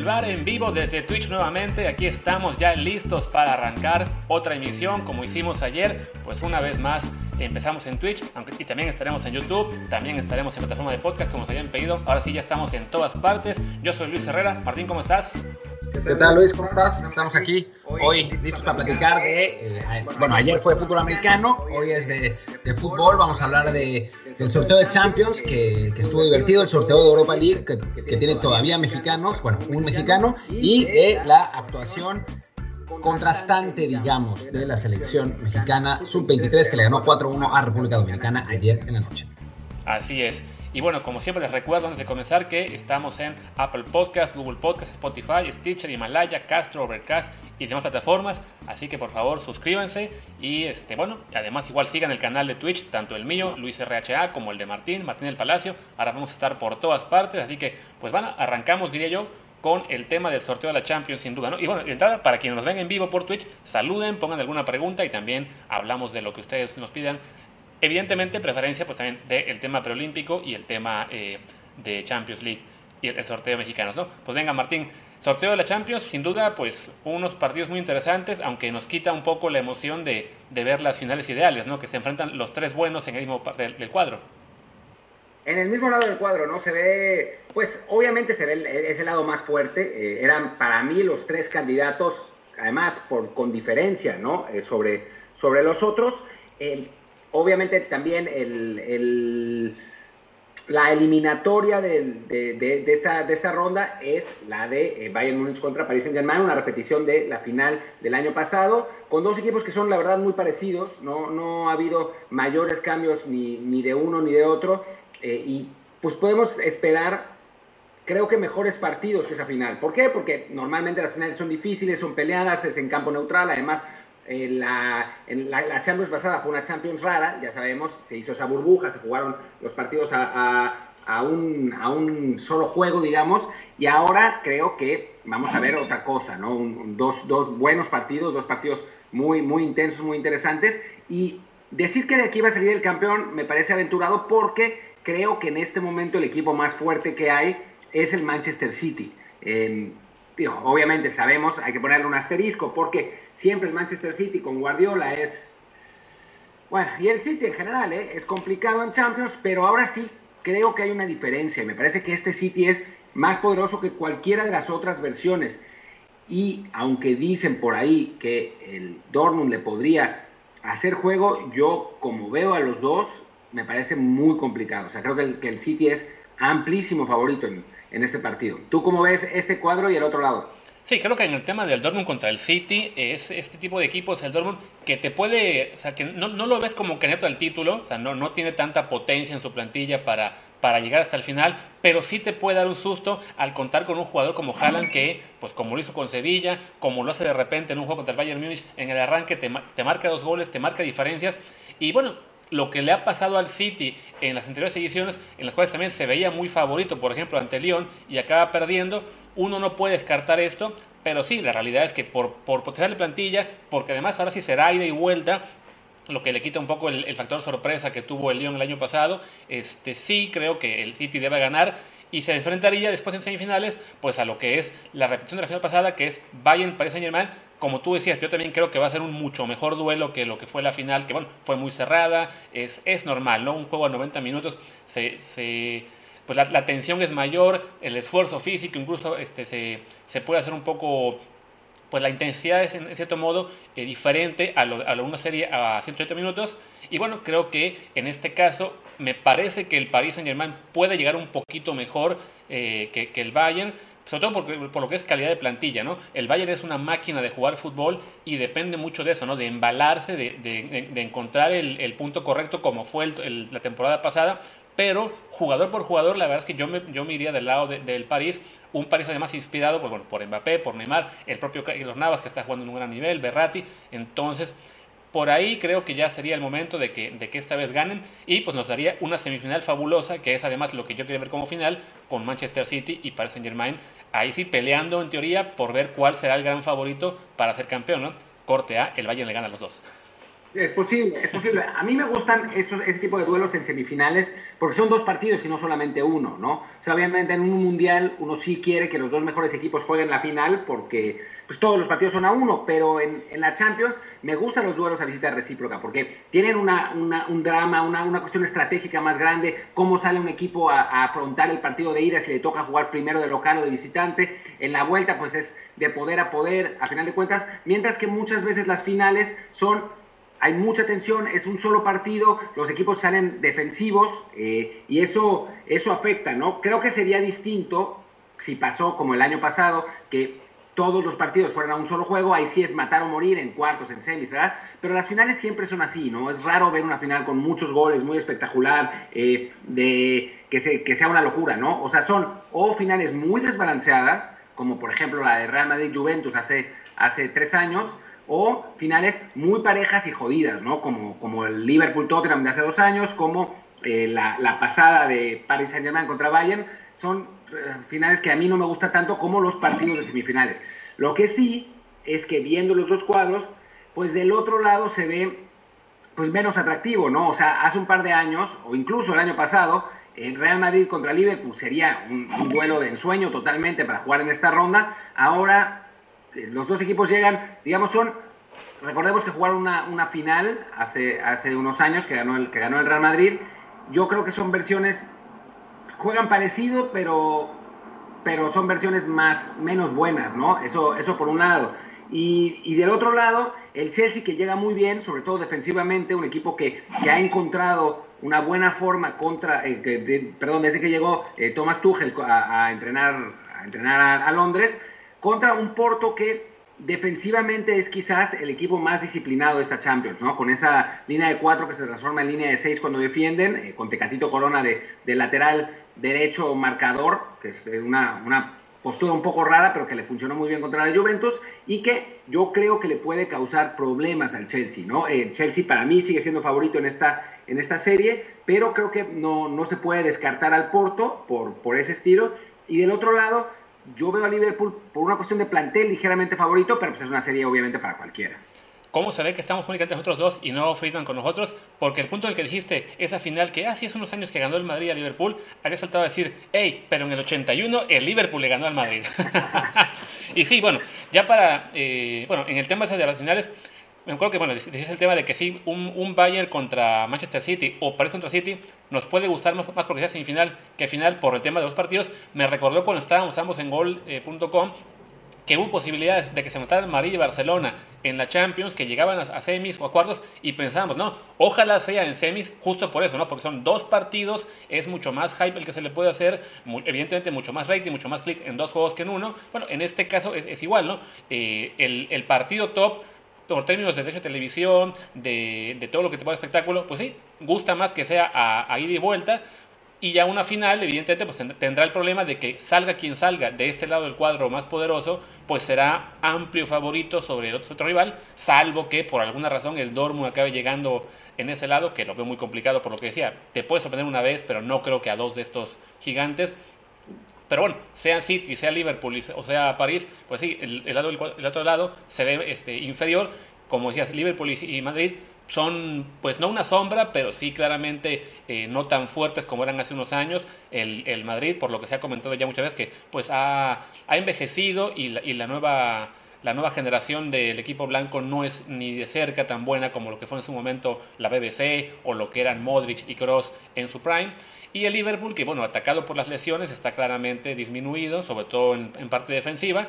del Bar en vivo desde Twitch nuevamente. Aquí estamos ya listos para arrancar otra emisión como hicimos ayer. Pues una vez más empezamos en Twitch, aunque y también estaremos en YouTube, también estaremos en plataforma de podcast como nos habían pedido. Ahora sí ya estamos en todas partes. Yo soy Luis Herrera. Martín, ¿cómo estás? ¿Qué tal Luis? ¿Cómo estás? Estamos aquí hoy listos para platicar de, eh, bueno, ayer fue fútbol americano, hoy es de, de fútbol, vamos a hablar de, del sorteo de Champions, que, que, estuvo divertido, el sorteo de Europa League, que, que tiene todavía mexicanos, bueno, un mexicano, y de la actuación contrastante, digamos, de la selección mexicana sub-23 que le ganó 4-1 a República Dominicana ayer en la noche. Así es. Y bueno, como siempre les recuerdo antes de comenzar que estamos en Apple Podcast, Google Podcast, Spotify, Stitcher, Himalaya, Castro, Overcast y demás plataformas. Así que por favor suscríbanse y este bueno, además igual sigan el canal de Twitch, tanto el mío, Luis RHA, como el de Martín, Martín del Palacio. Ahora vamos a estar por todas partes, así que pues bueno, arrancamos diría yo con el tema del sorteo de la Champions sin duda, ¿no? Y bueno, de entrada, para quienes nos ven en vivo por Twitch, saluden, pongan alguna pregunta y también hablamos de lo que ustedes nos pidan Evidentemente, preferencia pues también del tema preolímpico y el tema eh, de Champions League y el, sorteo mexicano, ¿no? Pues venga, Martín, sorteo de la Champions, sin duda, pues unos partidos muy interesantes, aunque nos quita un poco la emoción de, de ver las finales ideales, ¿no? Que se enfrentan los tres buenos en el mismo del, cuadro. En el mismo lado del cuadro, ¿no? Se ve, pues obviamente se ve ese lado más fuerte. Eh, eran para mí los tres candidatos, además por, con diferencia, ¿no? Eh, sobre, sobre los otros. Eh, obviamente también el, el, la eliminatoria de, de, esta, de esta ronda es la de eh, Bayern Múnich contra Paris Saint Germain, una repetición de la final del año pasado, con dos equipos que son la verdad muy parecidos, no, no ha habido mayores cambios ni, ni de uno ni de otro, eh, y pues podemos esperar creo que mejores partidos que esa final. ¿Por qué? Porque normalmente las finales son difíciles, son peleadas, es en campo neutral, además eh, la, en la, la, Champions pasada fue una Champions rara, ya sabemos, se hizo esa burbuja, se jugaron los partidos a, a, a, un, a un, solo juego, digamos, y ahora creo que vamos a ver otra cosa, ¿no? Un, dos, dos, buenos partidos, dos partidos muy, muy intensos, muy interesantes, y decir que de aquí va a salir el campeón me parece aventurado porque creo que en este momento el equipo más fuerte que hay es el Manchester City. Eh, Obviamente sabemos, hay que ponerle un asterisco, porque siempre el Manchester City con Guardiola es... Bueno, y el City en general, ¿eh? es complicado en Champions, pero ahora sí creo que hay una diferencia. Me parece que este City es más poderoso que cualquiera de las otras versiones. Y aunque dicen por ahí que el Dortmund le podría hacer juego, yo como veo a los dos, me parece muy complicado. O sea, creo que el, que el City es amplísimo favorito en, en este partido. ¿Tú cómo ves este cuadro y el otro lado? Sí, creo que en el tema del Dortmund contra el City es este tipo de equipos, el Dortmund, que te puede, o sea, que no, no lo ves como candidato al título, o sea, no, no tiene tanta potencia en su plantilla para, para llegar hasta el final, pero sí te puede dar un susto al contar con un jugador como Haaland que, pues como lo hizo con Sevilla, como lo hace de repente en un juego contra el Bayern Múnich, en el arranque te, te marca dos goles, te marca diferencias, y bueno, lo que le ha pasado al City en las anteriores ediciones, en las cuales también se veía muy favorito, por ejemplo, ante Lyon, y acaba perdiendo, uno no puede descartar esto, pero sí, la realidad es que por, por potencial de plantilla, porque además ahora sí será ida y vuelta, lo que le quita un poco el, factor sorpresa que tuvo el Lyon el año pasado, este sí creo que el City debe ganar y se enfrentaría después en semifinales pues a lo que es la repetición de la final pasada, que es Bayern Paris Saint Germain, como tú decías, yo también creo que va a ser un mucho mejor duelo que lo que fue la final, que bueno, fue muy cerrada, es, es normal, ¿no? Un juego a 90 minutos se, pues la, la, tensión es mayor, el esfuerzo físico incluso este, se, se puede hacer un poco, pues la intensidad es en, cierto modo eh, diferente a, lo, a una serie a 180 minutos. Y bueno, creo que en este caso me parece que el Paris Saint Germain puede llegar un poquito mejor eh, que, el Bayern, sobre todo por, por, lo que es calidad de plantilla, ¿no? El Bayern es una máquina de jugar fútbol y depende mucho de eso, ¿no? De embalarse, de, de, encontrar el, punto correcto como fue la temporada pasada, pero jugador por jugador, la verdad es que yo me, yo me iría del lado de, del París, un París además inspirado pues, bueno, por Mbappé, por Neymar, el propio Carlos Navas que está jugando en un gran nivel, Berratti, entonces por ahí creo que ya sería el momento de que, de que esta vez ganen y pues nos daría una semifinal fabulosa, que es además lo que yo quería ver como final, con Manchester City y Paris Saint Germain, ahí sí peleando en teoría por ver cuál será el gran favorito para ser campeón, ¿no? Corte A, el Bayern le gana a los dos. Es posible, es posible. A mí me gustan estos, ese tipo de duelos en semifinales porque son dos partidos y no solamente uno, ¿no? O sea, obviamente en un mundial uno sí quiere que los dos mejores equipos jueguen la final porque pues, todos los partidos son a uno, pero en, la Champions me gustan los duelos a visita recíproca porque tienen una, una, un drama, una, una, cuestión estratégica más grande, cómo sale un equipo a, a afrontar el partido de ida si le toca jugar primero de local o de visitante. En la vuelta pues es de poder a poder, a final de cuentas, mientras que muchas veces las finales son hay mucha tensión, es un solo partido, los equipos salen defensivos eh, y eso, eso afecta, ¿no? Creo que sería distinto si pasó como el año pasado, que todos los partidos fueran a un solo juego, ahí sí es matar o morir en cuartos, en semis, ¿verdad? Pero las finales siempre son así, ¿no? Es raro ver una final con muchos goles, muy espectacular, eh, de que, se, que sea una locura, ¿no? O sea, son o finales muy desbalanceadas, como por ejemplo la de Real Madrid-Juventus hace, hace tres años, o finales muy parejas y jodidas, ¿no? Como, como el Liverpool-Tottenham de hace dos años, como eh, la, pasada de Paris Saint-Germain contra Bayern, son eh, finales que a mí no me gusta tanto como los partidos de semifinales. Lo que sí es que viendo los dos cuadros, pues del otro lado se ve pues menos atractivo, ¿no? O sea, hace un par de años, o incluso el año pasado, el Real Madrid contra Liverpool sería un, un duelo de ensueño totalmente para jugar en esta ronda. Ahora los dos equipos llegan, digamos, son, recordemos que jugaron una, una, final hace, hace unos años que ganó, el, que ganó el Real Madrid. Yo creo que son versiones, juegan parecido, pero, pero son versiones más, menos buenas, ¿no? Eso, eso por un lado. Y, y, del otro lado, el Chelsea que llega muy bien, sobre todo defensivamente, un equipo que, que ha encontrado una buena forma contra, eh, de, perdón, desde que llegó eh, Thomas Tuchel a, a, entrenar, a, entrenar a, a Londres, contra un Porto que defensivamente es quizás el equipo más disciplinado de esta Champions, ¿no? Con esa línea de cuatro que se transforma en línea de seis cuando defienden, eh, con Tecatito Corona de, lateral derecho marcador, que es una, una, postura un poco rara, pero que le funcionó muy bien contra la Juventus, y que yo creo que le puede causar problemas al Chelsea, ¿no? Eh, Chelsea para mí sigue siendo favorito en esta, en esta serie, pero creo que no, no se puede descartar al Porto por, por ese estilo, y del otro lado yo veo a Liverpool por una cuestión de plantel ligeramente favorito, pero pues es una serie obviamente para cualquiera. ¿Cómo se ve que estamos únicamente nosotros dos y no Friedman con nosotros? Porque el punto en el que dijiste, esa final que hace unos años que ganó el Madrid a Liverpool, había saltado a decir, hey, pero en el 81 el Liverpool le ganó al Madrid. y sí, bueno, ya para, eh, bueno, en el tema de las finales, me acuerdo que, bueno, decías el tema de que sí, un, un, Bayern contra Manchester City o Paris contra City nos puede gustar más, más porque sea semifinal que final por el tema de los partidos. Me recordó cuando estábamos ambos en gol.com que hubo posibilidades de que se mataran Madrid y Barcelona en la Champions, que llegaban a, semis o a cuartos y pensábamos, no, ojalá sea en semis justo por eso, ¿no? Porque son dos partidos, es mucho más hype el que se le puede hacer, evidentemente mucho más rating, mucho más clics en dos juegos que en uno. Bueno, en este caso es, es igual, ¿no? Eh, el, el partido top por términos de derecho de televisión, de, de, todo lo que te pueda espectáculo, pues sí, gusta más que sea a, ida y vuelta. Y ya una final, evidentemente, pues tendrá el problema de que salga quien salga de este lado del cuadro más poderoso, pues será amplio favorito sobre el otro, otro rival, salvo que por alguna razón el Dortmund acabe llegando en ese lado, que lo veo muy complicado por lo que decía. Te puede sorprender una vez, pero no creo que a dos de estos gigantes. Pero bueno, sea City, sea Liverpool o sea París, pues sí, el, el, otro lado se ve este, inferior. Como decías, Liverpool y, y, Madrid son, pues no una sombra, pero sí claramente eh, no tan fuertes como eran hace unos años. El, el, Madrid, por lo que se ha comentado ya muchas veces, que pues ha, ha envejecido y la, y la nueva la nueva generación del equipo blanco no es ni de cerca tan buena como lo que fue en su momento la BBC o lo que eran Modric y Kroos en su prime. Y el Liverpool, que bueno, atacado por las lesiones, está claramente disminuido, sobre todo en, en parte defensiva.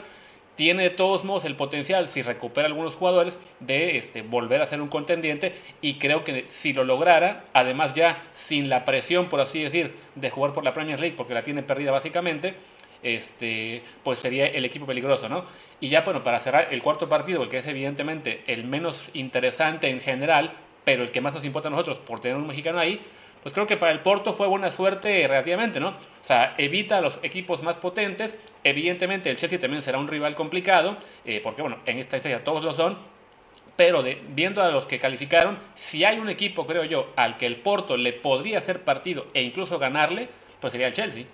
Tiene de todos modos el potencial, si recupera algunos jugadores, de este, volver a ser un contendiente. Y creo que si lo lograra, además ya sin la presión, por así decir, de jugar por la Premier League, porque la tiene perdida básicamente, este, pues sería el equipo peligroso, ¿no? Y ya, bueno, para cerrar el cuarto partido, el que es evidentemente el menos interesante en general, pero el que más nos importa a nosotros por tener un mexicano ahí, pues creo que para el Porto fue buena suerte relativamente, ¿no? O sea, evita a los equipos más potentes. Evidentemente el Chelsea también será un rival complicado, eh, porque bueno, en esta instancia todos lo son. Pero viendo a los que calificaron, si hay un equipo, creo yo, al que el Porto le podría hacer partido e incluso ganarle, pues sería el Chelsea.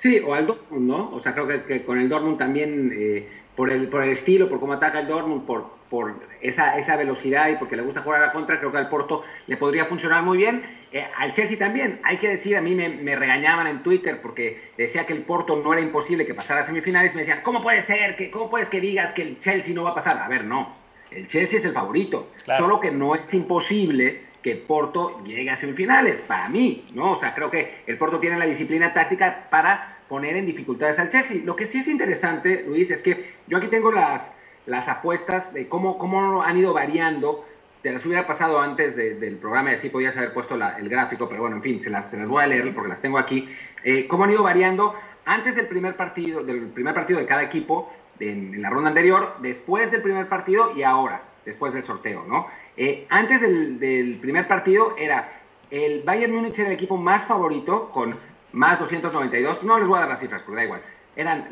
Sí, o al Dortmund, ¿no? O sea, creo que, con el Dortmund también, eh, por, el, por el estilo, por cómo ataca el Dortmund, por, por esa, esa velocidad y porque le gusta jugar a la contra, creo que al Porto le podría funcionar muy bien. Eh, al Chelsea también, hay que decir, a mí me, regañaban en Twitter porque decía que el Porto no era imposible que pasara a semifinales, me decían, ¿cómo puede ser? que ¿Cómo puedes que digas que el Chelsea no va a pasar? A ver, no, el Chelsea es el favorito, solo que no es imposible que Porto llegue a semifinales, para mí, ¿no? O sea, creo que el Porto tiene la disciplina táctica para poner en dificultades al Chelsea. Lo que sí es interesante, Luis, es que yo aquí tengo las, las apuestas de cómo, cómo han ido variando. Te las hubiera pasado antes del programa y así podías haber puesto el gráfico, pero bueno, en fin, se las, se las voy a leer porque las tengo aquí. Eh, cómo han ido variando antes del primer partido, del primer partido de cada equipo, en, la ronda anterior, después del primer partido y ahora, después del sorteo, ¿no? Eh, antes del, primer partido era el Bayern Múnich era el equipo más favorito con más 292. No les voy a dar las cifras, pero da igual. Eran,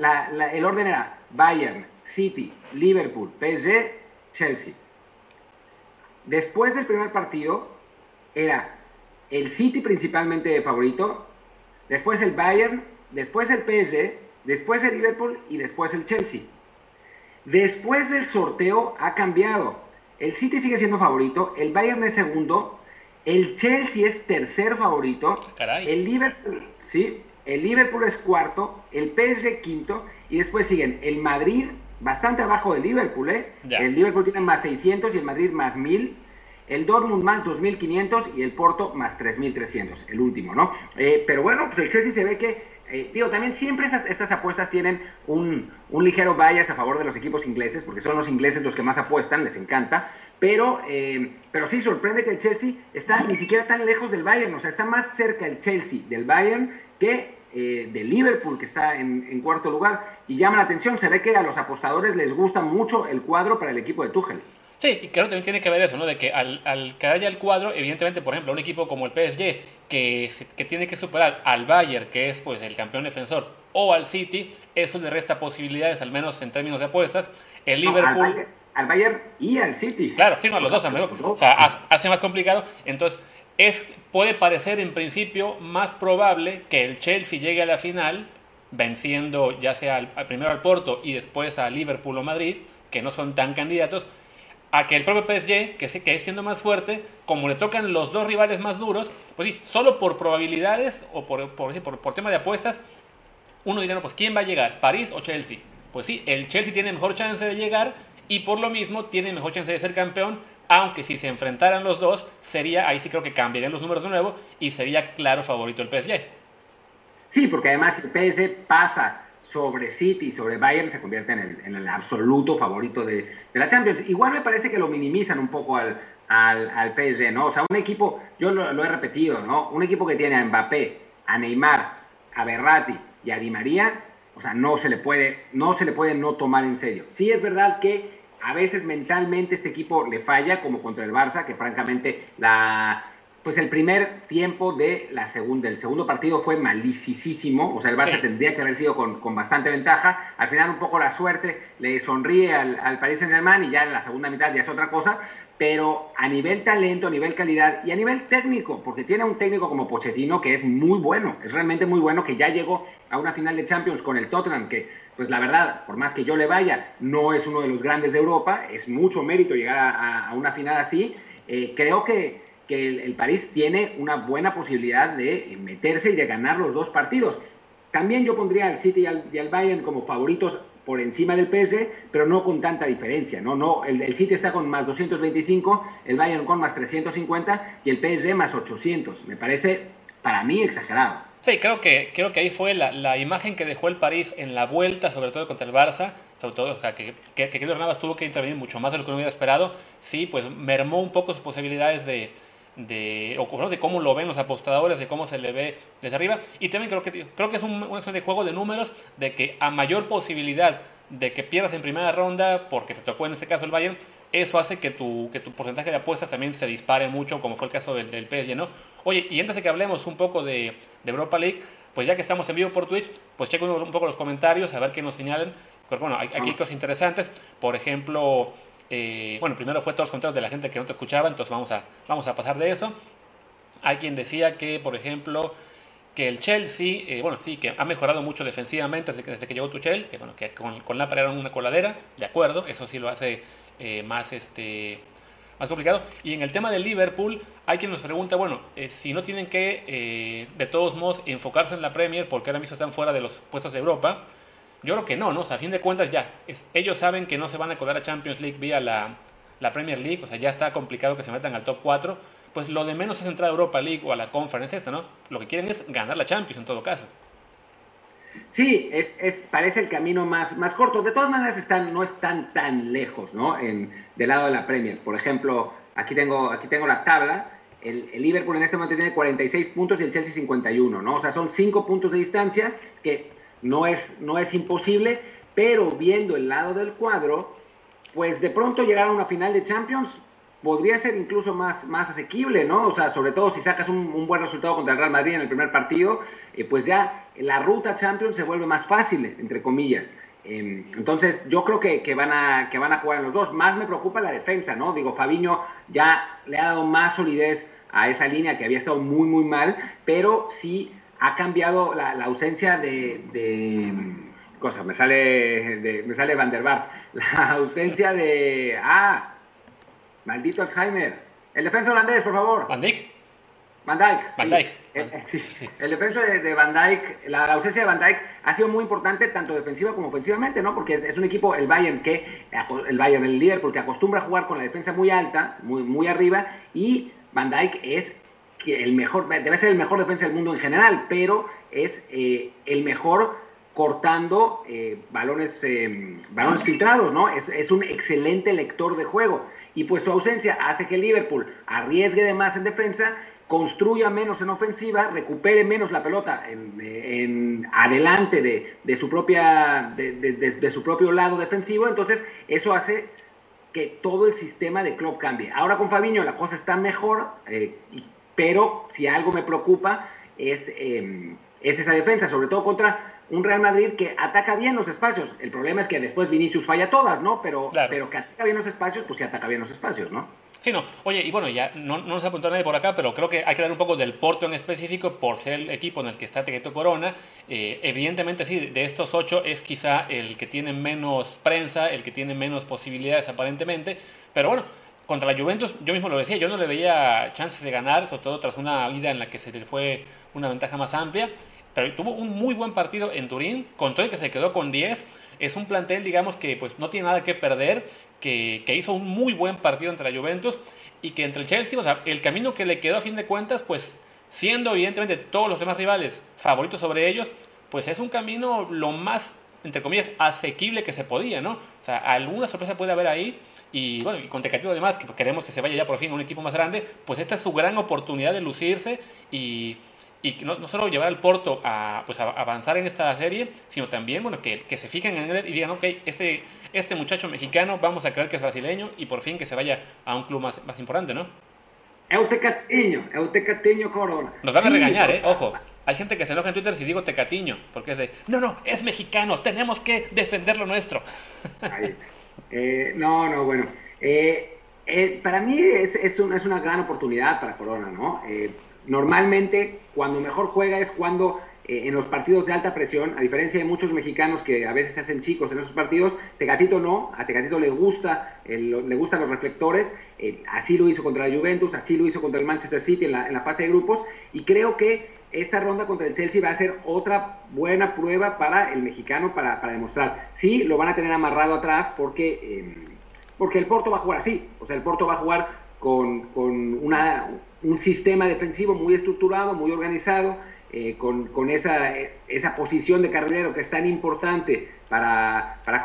el orden era Bayern, City, Liverpool, PSG, Chelsea. Después del primer partido era el City principalmente favorito, después el Bayern, después el PSG, después el Liverpool y después el Chelsea. Después del sorteo ha cambiado. El City sigue siendo favorito, el Bayern es segundo, el Chelsea es tercer favorito, el Liverpool, sí, el Liverpool es cuarto, el PSG quinto y después siguen el Madrid bastante abajo del Liverpool, ¿eh? El Liverpool tiene más 600 y el Madrid más 1000. El Dortmund más 2.500 y el Porto más 3.300, el último, ¿no? Eh, pero bueno, pues el Chelsea se ve que eh, digo, también siempre estas apuestas tienen un, ligero bias a favor de los equipos ingleses, porque son los ingleses los que más apuestan, les encanta, pero, eh, pero sí sorprende que el Chelsea está ni siquiera tan lejos del Bayern, o sea, está más cerca el Chelsea del Bayern que eh, del Liverpool, que está en, cuarto lugar, y llama la atención, se ve que a los apostadores les gusta mucho el cuadro para el equipo de Tuchel. Sí, y creo que también tiene que ver eso, ¿no? De que al, al que haya el cuadro, evidentemente, por ejemplo, un equipo como el PSG, que, que tiene que superar al Bayern, que es pues el campeón defensor, o al City, eso le resta posibilidades, al menos en términos de apuestas. El Liverpool... al, Bayern, y al City. Claro, no, los dos, o sea, hace más complicado. Entonces, es, puede parecer en principio más probable que el Chelsea llegue a la final venciendo ya sea al, primero al Porto y después a Liverpool o Madrid, que no son tan candidatos, a que el propio PSG, que, que es siendo más fuerte, como le tocan los dos rivales más duros, pues sí, solo por probabilidades o por, por, por, por tema de apuestas, uno dirá, no, pues ¿quién va a llegar? ¿París o Chelsea? Pues sí, el Chelsea tiene mejor chance de llegar y por lo mismo tiene mejor chance de ser campeón, aunque si se enfrentaran los dos, sería, ahí sí creo que cambiarían los números de nuevo y sería claro favorito el PSG. Sí, porque además el PSG pasa sobre City, sobre Bayern, se convierte en el, absoluto favorito de, la Champions. Igual me parece que lo minimizan un poco al, PSG, ¿no? O sea, un equipo, yo lo, he repetido, ¿no? Un equipo que tiene a Mbappé, a Neymar, a Berratti y a Di María, o sea, no se le puede, no se le puede no tomar en serio. Sí es verdad que a veces mentalmente este equipo le falla, como contra el Barça, que francamente la pues el primer tiempo de la segunda, el segundo partido fue malicísimo, o sea, el Barça tendría que haber sido con, con, bastante ventaja, al final un poco la suerte le sonríe al, al Paris Saint Germain y ya en la segunda mitad ya es otra cosa, pero a nivel talento, a nivel calidad y a nivel técnico, porque tiene un técnico como Pochettino que es muy bueno, es realmente muy bueno, que ya llegó a una final de Champions con el Tottenham, que pues la verdad, por más que yo le vaya, no es uno de los grandes de Europa, es mucho mérito llegar a, una final así, eh, creo que que el, París tiene una buena posibilidad de meterse y de ganar los dos partidos. También yo pondría al City y al, Bayern como favoritos por encima del PSG, pero no con tanta diferencia, ¿no? no el, el, City está con más 225, el Bayern con más 350 y el PSG más 800. Me parece, para mí, exagerado. Sí, creo que, creo que ahí fue la, la imagen que dejó el París en la vuelta, sobre todo contra el Barça, sobre todo que, que, que Navas tuvo que intervenir mucho más de lo que hubiera esperado, sí, pues mermó un poco sus posibilidades de, de, o, de cómo lo ven los apostadores, de cómo se le ve desde arriba. Y también creo que, creo que es un, un de juego de números de que a mayor posibilidad de que pierdas en primera ronda, porque te tocó en este caso el Bayern, eso hace que tu, que tu porcentaje de apuestas también se dispare mucho, como fue el caso del, del PSG, ¿no? Oye, y antes de que hablemos un poco de, de Europa League, pues ya que estamos en vivo por Twitch, pues checo un, poco los comentarios, a ver qué nos señalan. Pero bueno, hay, aquí hay cosas interesantes. Por ejemplo, eh, bueno, primero fue todos los comentarios de la gente que no te escuchaba, entonces vamos a, vamos a pasar de eso. Hay quien decía que, por ejemplo, que el Chelsea, eh, bueno, sí, que ha mejorado mucho defensivamente desde que, desde que llegó Tuchel, que bueno, que con, con la era una coladera, de acuerdo, eso sí lo hace eh, más, este, más complicado. Y en el tema del Liverpool, hay quien nos pregunta, bueno, eh, si no tienen que, de todos modos, enfocarse en la Premier, porque ahora mismo están fuera de los puestos de Europa, yo creo que no, ¿no? O sea, a fin de cuentas ya, ellos saben que no se van a colar a Champions League vía la, la Premier League, o sea, ya está complicado que se metan al top 4, pues lo de menos es entrar a Europa League o a la Conference ¿no? Lo que quieren es ganar la Champions en todo caso. Sí, es, es, parece el camino más, más corto. De todas maneras, están, no están tan lejos, ¿no? En, del lado de la Premier. Por ejemplo, aquí tengo, aquí tengo la tabla. El, el, Liverpool en este momento tiene 46 puntos y el Chelsea 51, ¿no? O sea, son 5 puntos de distancia, que no es, no es imposible, pero viendo el lado del cuadro, pues de pronto llegar a una final de Champions podría ser incluso más, más asequible, ¿no? O sea, sobre todo si sacas un, buen resultado contra el Real Madrid en el primer partido, eh, pues ya la ruta Champions se vuelve más fácil, entre comillas. Em, entonces, yo creo que, que, van a, que van a jugar en los dos. Más me preocupa la defensa, ¿no? Digo, Fabiño ya le ha dado más solidez a esa línea que había estado muy, muy mal, pero sí ha cambiado la, ausencia de, de cosa, me sale de, me sale Van der Bar, la ausencia de ah, maldito Alzheimer. El defensa holandés, por favor. Van Dijk. Van Dijk. Van Dijk. El, el, defensa de, Van Dijk, la, ausencia de Van Dijk ha sido muy importante tanto defensiva como ofensivamente, ¿no? Porque es, un equipo, el Bayern, que el Bayern, el líder, porque acostumbra a jugar con la defensa muy alta, muy, muy arriba, y Van Dijk es el mejor, debe ser el mejor defensa del mundo en general, pero es eh, el mejor cortando eh, balones, eh, balones filtrados, ¿no? Es, es, un excelente lector de juego. Y pues su ausencia hace que Liverpool arriesgue de más en defensa, construya menos en ofensiva, recupere menos la pelota en, adelante de, de, su propia, de, de, su propio lado defensivo. Entonces, eso hace que todo el sistema de club cambie. Ahora con Fabiño la cosa está mejor, pero si algo me preocupa es, em, es esa defensa, sobre todo contra un Real Madrid que ataca bien los espacios. El problema es que después Vinicius falla todas, ¿no? Pero, pero que ataca bien los espacios, pues sí ataca bien los espacios, ¿no? Sí, no. Oye, y bueno, ya no, no nos ha apuntado nadie por acá, pero creo que hay que dar un poco del Porto en específico por ser el equipo en el que está Tequeto Corona. Eh, evidentemente, sí, de estos ocho es quizá el que tiene menos prensa, el que tiene menos posibilidades aparentemente. Pero bueno, contra la Juventus, yo mismo lo decía, yo no le veía chances de ganar, sobre todo tras una vida en la que se le fue una ventaja más amplia, pero tuvo un muy buen partido en Turín, con todo el que se quedó con 10, es un plantel, digamos, que pues no tiene nada que perder, que, que hizo un muy buen partido entre la Juventus, y que entre el Chelsea, o sea, el camino que le quedó a fin de cuentas, pues siendo evidentemente todos los demás rivales favoritos sobre ellos, pues es un camino lo más, entre comillas, asequible que se podía, ¿no? O sea, alguna sorpresa puede haber ahí, y bueno, y con Tecatito además, que queremos que se vaya ya por fin a un equipo más grande, pues esta es su gran oportunidad de lucirse y, y no, no, solo llevar al Porto a, pues a avanzar en esta serie, sino también bueno, que, que se fijen en él y digan, ok, este, este muchacho mexicano vamos a creer que es brasileño y por fin que se vaya a un club más, más importante, ¿no? Eutecatiño, Eutecatiño Corona. Nos van a regañar, ¿eh? Ojo. Hay gente que se enoja en Twitter si digo Tecatiño, porque es de, no, no, es mexicano, tenemos que defender lo nuestro. Eh, no, no, bueno. Eh, eh, para mí es, una gran oportunidad para Corona, ¿no? normalmente cuando mejor juega es cuando en los partidos de alta presión, a diferencia de muchos mexicanos que a veces se hacen chicos en esos partidos, Tegatito no, a Tegatito le gusta, le gustan los reflectores, así lo hizo contra la Juventus, así lo hizo contra el Manchester City en la fase de grupos, y creo que esta ronda contra el Chelsea va a ser otra buena prueba para el mexicano para, para demostrar. Sí, lo van a tener amarrado atrás porque, eh, porque el Porto va a jugar así. O sea, el Porto va a jugar con, con una, un sistema defensivo muy estructurado, muy organizado, eh, con, con esa, esa, posición de carrilero que es tan importante para, para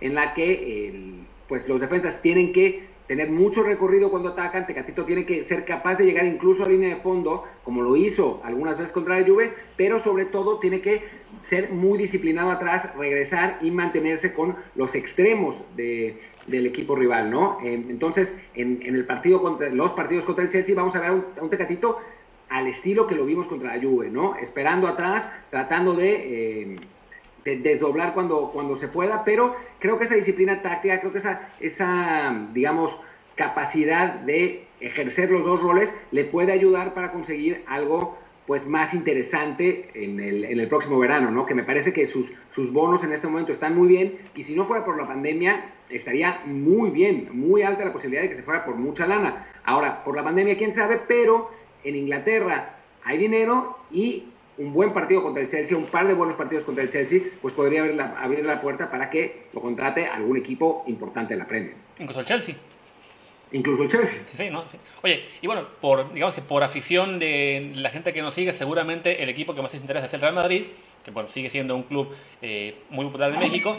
en la que pues los defensas tienen que tener mucho recorrido cuando atacan. Tecatito tiene que ser capaz de llegar incluso a línea de fondo, como lo hizo algunas veces contra la Juve, pero sobre todo tiene que ser muy disciplinado atrás, regresar y mantenerse con los extremos de, del equipo rival, ¿no? Entonces, en, el partido contra, los partidos contra el Chelsea vamos a ver un, un Tecatito al estilo que lo vimos contra la Juve, ¿no? Esperando atrás, tratando de... Eh, de desdoblar cuando, cuando se pueda, pero creo que esa disciplina táctica, creo que esa, esa, digamos, capacidad de ejercer los dos roles le puede ayudar para conseguir algo pues más interesante en el, en el, próximo verano, ¿no? Que me parece que sus, sus bonos en este momento están muy bien y si no fuera por la pandemia estaría muy bien, muy alta la posibilidad de que se fuera por mucha lana. Ahora, por la pandemia, quién sabe, pero en Inglaterra hay dinero y un buen partido contra el Chelsea, un par de buenos partidos contra el Chelsea, pues podría abrir la, abrir la puerta para que lo contrate algún equipo importante en la Premier. Incluso el Chelsea. Incluso el Chelsea. Sí, ¿no? Oye, y bueno, por, digamos que por afición de la gente que nos sigue, seguramente el equipo que más les interesa es el Real Madrid, que bueno, sigue siendo un club eh, muy popular en México.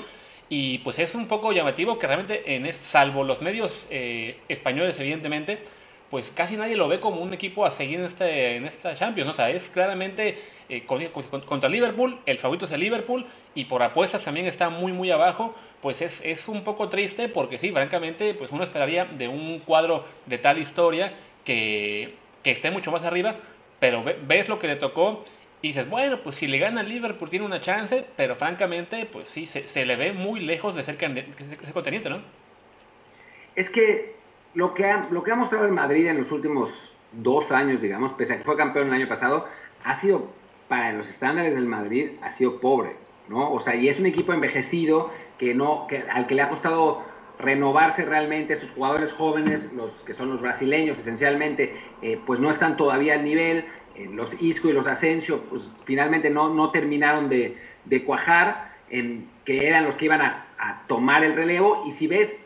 Y pues es un poco llamativo que realmente, en salvo los medios eh, españoles, evidentemente, pues casi nadie lo ve como un equipo a seguir en, este, en esta Champions. O sea, es claramente eh, contra Liverpool, el favorito es el Liverpool, y por apuestas también está muy, muy abajo. Pues es, es un poco triste porque sí, francamente, pues uno esperaría de un cuadro de tal historia que, que esté mucho más arriba, pero ves lo que le tocó y dices, bueno, pues si le gana el Liverpool tiene una chance, pero francamente, pues sí, se, se le ve muy lejos de ser, ese contenido, ¿no? Es que lo que, ha, lo que ha mostrado el Madrid en los últimos dos años, digamos, pese a que fue campeón el año pasado, ha sido, para los estándares del Madrid, ha sido pobre, ¿no? O sea, y es un equipo envejecido que no, que, al que le ha costado renovarse realmente, sus jugadores jóvenes, los que son los brasileños esencialmente, eh, pues no están todavía al nivel, eh, los Isco y los Asensio, pues finalmente no, no terminaron de, de cuajar, en, que eran los que iban a, a tomar el relevo, y si ves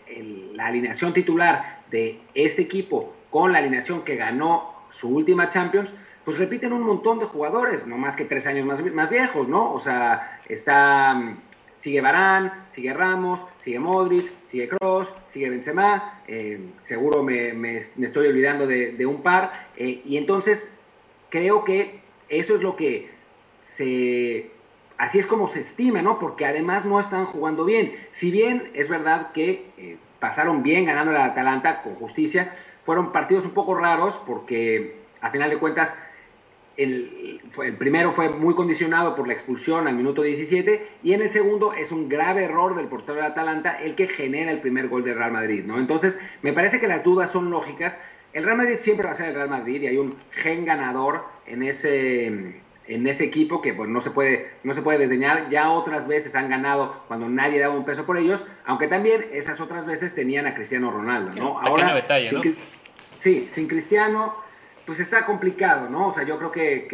la alineación titular de este equipo con la alineación que ganó su última Champions, pues repiten un montón de jugadores, no más que tres años más, más viejos, ¿no? O sea, está, mm, sigue Barán, sigue Ramos, sigue Modric, sigue Cross, sigue Benzema, eh, seguro me, estoy olvidando de, de un par, eh, y entonces creo que eso es lo que se, así es como se estima, ¿no? Porque además no están jugando bien. Si bien es verdad que eh, pasaron bien ganando la Atalanta con justicia. Fueron partidos un poco raros porque, a final de cuentas, el, el, primero fue muy condicionado por la expulsión al minuto 17 y en el segundo es un grave error del portero de Atalanta el que genera el primer gol del Real Madrid, ¿no? Entonces, me parece que las dudas son lógicas. El Real Madrid siempre va a ser el Real Madrid y hay un gen ganador en ese en ese equipo que pues no se puede no se puede desdeñar ya otras veces han ganado cuando nadie daba un peso por ellos aunque también esas otras veces tenían a Cristiano Ronaldo no ahora detalle, sin, ¿no? sí sin Cristiano pues está complicado no o sea yo creo que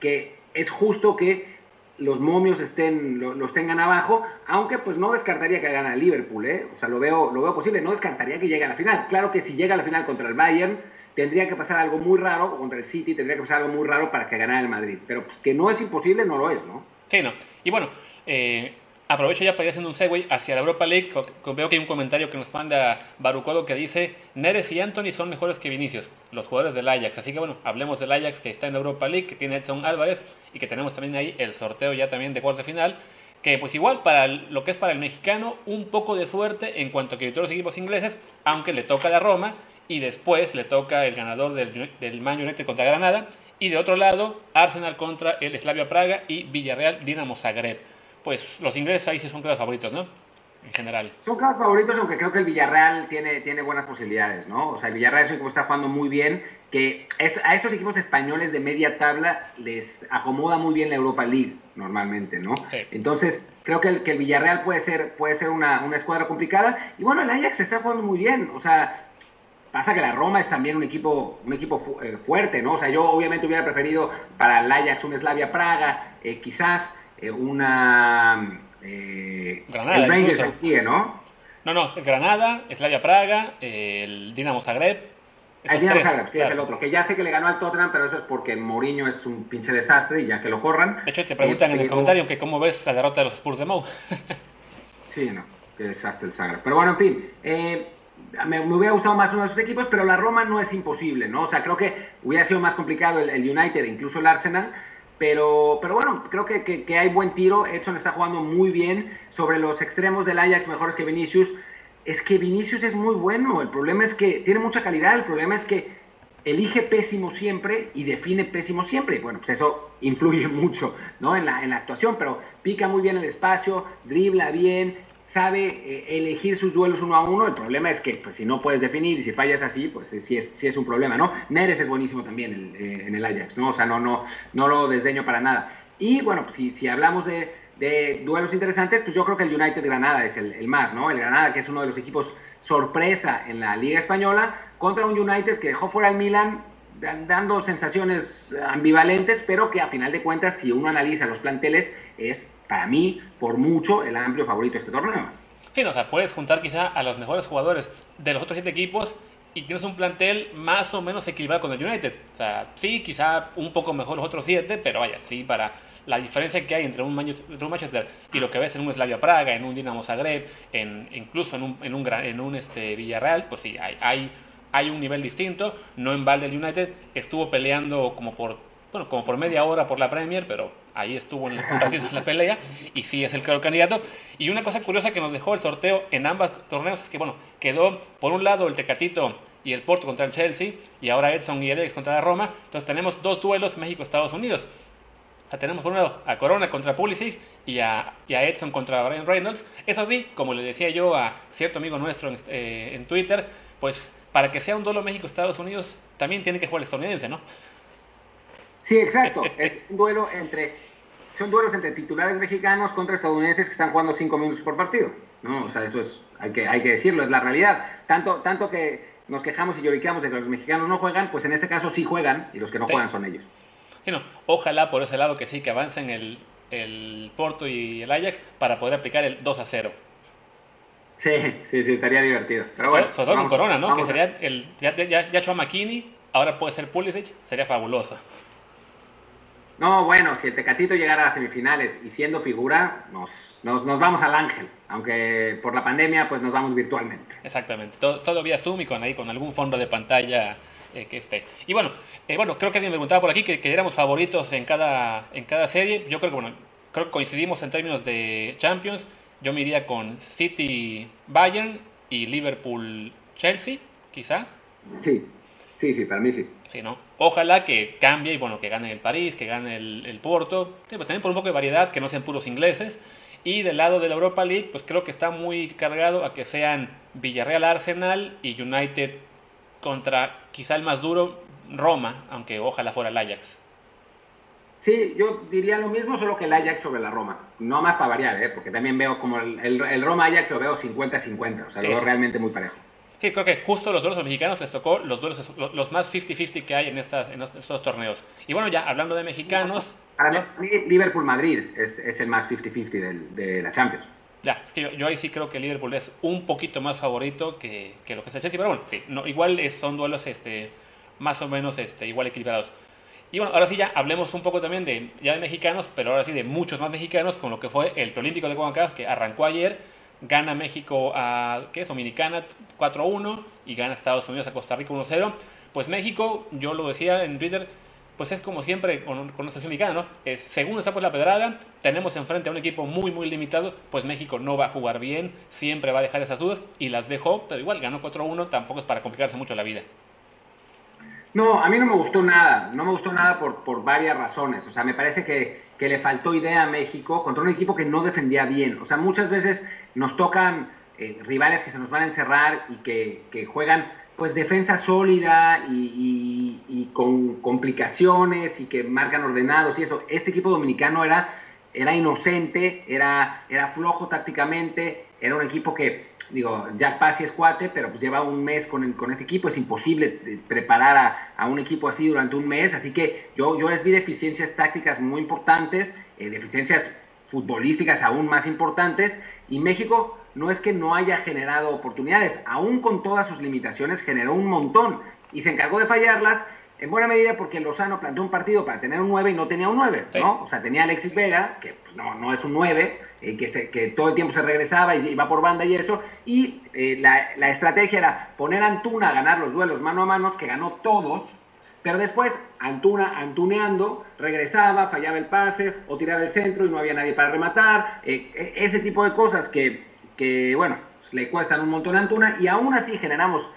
que, es justo que los momios estén lo, los tengan abajo aunque pues no descartaría que gane el Liverpool ¿eh? o sea lo veo lo veo posible no descartaría que llegue a la final claro que si llega a la final contra el Bayern tendría que pasar algo muy raro, contra el City tendría que pasar algo muy raro para que ganara el Madrid. Pero pues, que no es imposible, no lo es, ¿no? Sí, no. Y bueno, eh, aprovecho ya para ir haciendo un segue hacia la Europa League. Veo que hay un comentario que nos manda Barucolo que dice: Neres y Anthony son mejores que Vinicius, los jugadores del Ajax. Así que bueno, hablemos del Ajax que está en la Europa League, que tiene Edson Álvarez y que tenemos también ahí el sorteo ya también de cuarto de final. Que pues igual para lo que es para el mexicano, un poco de suerte en cuanto a que todos los equipos ingleses, aunque le toca la Roma y después le toca el ganador del, del Man United contra Granada y de otro lado Arsenal contra el Slavia Praga y Villarreal Dinamo Zagreb. Pues los ingleses ahí sí son claros favoritos, ¿no? En general. Son claros favoritos, aunque creo que el Villarreal tiene, tiene buenas posibilidades, ¿no? O sea, el Villarreal es un equipo que está jugando muy bien, que a estos equipos españoles de media tabla les acomoda muy bien la Europa League normalmente, ¿no? Sí. Entonces, creo que el, que el Villarreal puede ser, puede ser una, una escuadra complicada. Y bueno, el Ajax está jugando muy bien, o sea, Pasa que la Roma es también un equipo, un equipo fu eh, fuerte, ¿no? O sea, yo obviamente hubiera preferido para el Ajax un Slavia Praga, eh, quizás una. Granada, el Rangers sigue, ¿no? No, no, Granada, Slavia Praga, el Dinamo Zagreb. El Dinamo Zagreb, sí, claro. es el otro. Que ya sé que le ganó al Tottenham, pero eso es porque Mourinho es un pinche desastre y ya que lo corran. De hecho, te preguntan en el comentario que cómo ves la derrota de los Spurs de Mou. sí, no, qué desastre el Zagreb. Pero bueno, en fin. Eh, me, me, hubiera gustado más uno de esos equipos, pero la Roma no es imposible, ¿no? O sea, creo que hubiera sido más complicado el, el United, incluso el Arsenal, pero, pero bueno, creo que, que, hay buen tiro. Edson está jugando muy bien sobre los extremos del Ajax, mejores que Vinicius. Es que Vinicius es muy bueno, el problema es que tiene mucha calidad, el problema es que elige pésimo siempre y define pésimo siempre. Bueno, pues eso influye mucho ¿no? en, la, en la actuación, pero pica muy bien el espacio, dribla bien, sabe eh, elegir sus duelos uno a uno. El problema es que pues, si no puedes definir si fallas así, pues sí es, sí es un problema, ¿no? Neres es buenísimo también eh, en el Ajax, ¿no? O sea, no, no, no lo desdeño para nada. Y bueno, pues, si, si hablamos de, de, duelos interesantes, pues yo creo que el United Granada es el, el, más, ¿no? El Granada, que es uno de los equipos sorpresa en la Liga Española, contra un United que dejó fuera al Milan dando sensaciones ambivalentes, pero que a final de cuentas, si uno analiza los planteles, es para mí, por mucho, el amplio favorito de este torneo. Sí, o sea, puedes juntar quizá a los mejores jugadores de los otros siete equipos y tienes un plantel más o menos equilibrado con el United. O sea, sí, quizá un poco mejor los otros siete, pero vaya, sí, para la diferencia que hay entre un, Manchester y lo que ves en un Slavia Praga, en un Dinamo Zagreb, en, incluso en un, en un, en un este, Villarreal, pues sí, hay, hay, hay un nivel distinto. No en balde el United estuvo peleando como por, bueno, como por media hora por la Premier, pero ahí estuvo en, ratito en la pelea y sí es el claro candidato. Y una cosa curiosa que nos dejó el sorteo en ambos torneos es que, bueno, quedó por un lado el Tecatito y el Porto contra el Chelsea y ahora Edson y el contra la Roma. Entonces tenemos dos duelos México-Estados Unidos. O sea, tenemos por un lado a Corona contra Pulisic y a, Edson contra Ryan Reynolds. Eso sí, como le decía yo a cierto amigo nuestro en, eh, en Twitter, pues para que sea un duelo México-Estados Unidos también tiene que jugar el estadounidense, ¿no? Sí, exacto. es un duelo entre. Son duelos entre titulares mexicanos contra estadounidenses que están jugando cinco minutos por partido. ¿no? O sea, eso es. Hay que, hay que decirlo, es la realidad. Tanto, tanto que nos quejamos y lloriqueamos de que los mexicanos no juegan, pues en este caso sí juegan y los que no sí. juegan son ellos. Sí, no. Ojalá por ese lado que sí, que avancen el, el Porto y el Ajax para poder aplicar el 2 a 0. Sí, sí, sí, estaría divertido. Pero bueno, sobre todo con Corona, ¿no? Que sería el. Ya, ya, ya echó a McKinney, ahora puede ser Pulisic, sería fabuloso. No, bueno, si el Tecatito llegara a las semifinales y siendo figura, nos, nos, nos, vamos al ángel, aunque por la pandemia pues nos vamos virtualmente. Exactamente, todo, todo vía Zoom y con, ahí, con algún fondo de pantalla eh, que esté. Y bueno, eh, bueno, creo que alguien me preguntaba por aquí que, que éramos favoritos en cada, en cada serie. Yo creo que bueno, creo que coincidimos en términos de Champions. Yo me iría con City Bayern y Liverpool Chelsea, quizá. Sí, sí, sí, para mí sí. Sí, ¿no? Ojalá que cambie y bueno, que gane el París, que gane el, el Porto, sí, pues también por un poco de variedad, que no sean puros ingleses. Y del lado de la Europa League, pues creo que está muy cargado a que sean Villarreal Arsenal y United contra quizá el más duro, Roma, aunque ojalá fuera el Ajax. Sí, yo diría lo mismo, solo que el Ajax sobre la Roma. No más para variar, ¿eh? porque también veo como el, el, el Roma-Ajax lo veo 50-50, o sea, lo veo realmente muy parejo. Sí, creo que justo los duelos mexicanos les tocó los duelos los más 50-50 que hay en, estas, en estos torneos. Y bueno, ya hablando de mexicanos... Para ¿no? mí, Liverpool-Madrid es, es, el más 50-50 de, de, la Champions. Ya, es que yo, yo, ahí sí creo que Liverpool es un poquito más favorito que, que lo que es el Chelsea, pero bueno, sí, no, igual es, son duelos este, más o menos este, igual equilibrados. Y bueno, ahora sí ya hablemos un poco también de ya de mexicanos, pero ahora sí de muchos más mexicanos con lo que fue el preolímpico de Guadalajara que arrancó ayer gana México a ¿qué es? Dominicana 4-1 y gana Estados Unidos a Costa Rica 1-0. Pues México, yo lo decía en Twitter, pues es como siempre con, con nuestra mexicana, ¿no? Es, según está por la pedrada, tenemos enfrente a un equipo muy, muy limitado, pues México no va a jugar bien, siempre va a dejar esas dudas y las dejó, pero igual ganó 4-1, tampoco es para complicarse mucho la vida. No, a mí no me gustó nada, no me gustó nada por, por varias razones, o sea, me parece que, que le faltó idea a México contra un equipo que no defendía bien, o sea, muchas veces nos tocan eh, rivales que se nos van a encerrar y que, que juegan pues defensa sólida y, y, y, con complicaciones y que marcan ordenados y eso. Este equipo dominicano era, era inocente, era, era flojo tácticamente, era un equipo que, digo, Jack Pasi es cuate, pero pues lleva un mes con, el, con ese equipo, es imposible preparar a, a, un equipo así durante un mes, así que yo, yo les vi deficiencias tácticas muy importantes, eh, deficiencias futbolísticas aún más importantes, y México no es que no haya generado oportunidades, aún con todas sus limitaciones generó un montón y se encargó de fallarlas en buena medida porque Lozano planteó un partido para tener un 9 y no tenía un 9, sí. ¿no? O sea, tenía Alexis Vega, que pues, no, no es un 9, eh, que, se, todo el tiempo se regresaba y iba por banda y eso, y eh, la, estrategia era poner Antuna a ganar los duelos mano a mano, que ganó todos, pero después Antuna, antuneando, regresaba, fallaba el pase o tiraba el centro y no había nadie para rematar, eh, ese tipo de cosas que, bueno, le cuestan un montón a Antuna y aún así generamos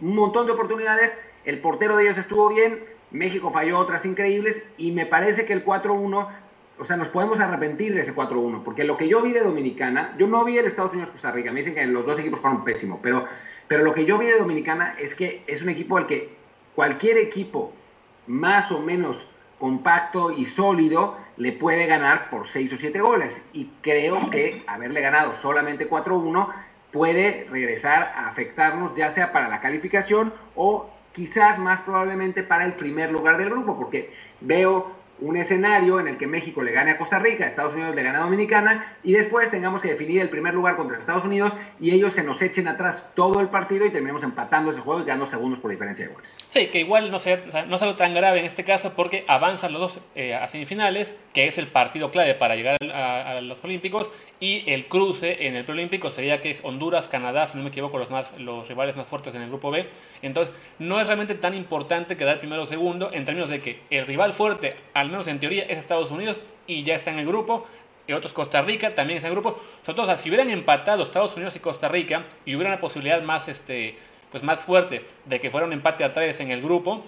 un montón de oportunidades. El portero de ellos estuvo bien, México falló otras increíbles y me parece que el 4-1 o sea, nos podemos arrepentir de ese 4-1, porque lo que yo vi de Dominicana, yo no vi el Estados Unidos-Costa Rica, me dicen que los dos equipos fueron pésimos, pero, pero lo que yo vi de Dominicana es que es un equipo al que cualquier equipo más o menos compacto y sólido le puede ganar por 6 o 7 goles. Y creo que haberle ganado solamente 4-1 puede regresar a afectarnos ya sea para la calificación o quizás más probablemente para el primer lugar del grupo, porque veo un escenario en el que México le gane a Costa Rica, Estados Unidos le gane a Dominicana y después tengamos que definir el primer lugar contra Estados Unidos y ellos se nos echen atrás todo el partido y terminemos empatando ese juego y ganando segundos por diferencia de goles. Sí, que igual no, sea, no es algo tan grave en este caso porque avanzan los dos eh, a semifinales, que es el partido clave para llegar a, los Olímpicos y el cruce en el preolímpico sería que es Honduras, Canadá, si no me equivoco, los, más, los rivales más fuertes en el grupo B. Entonces, no es realmente tan importante quedar primero o segundo en términos de que el rival fuerte, al menos en teoría, es Estados Unidos y ya está en el grupo. Y otros Costa Rica también está en el grupo. Sobre todo, si hubieran empatado Estados Unidos y Costa Rica y hubiera una posibilidad más, este, pues más fuerte de que fuera un empate a tres en el grupo,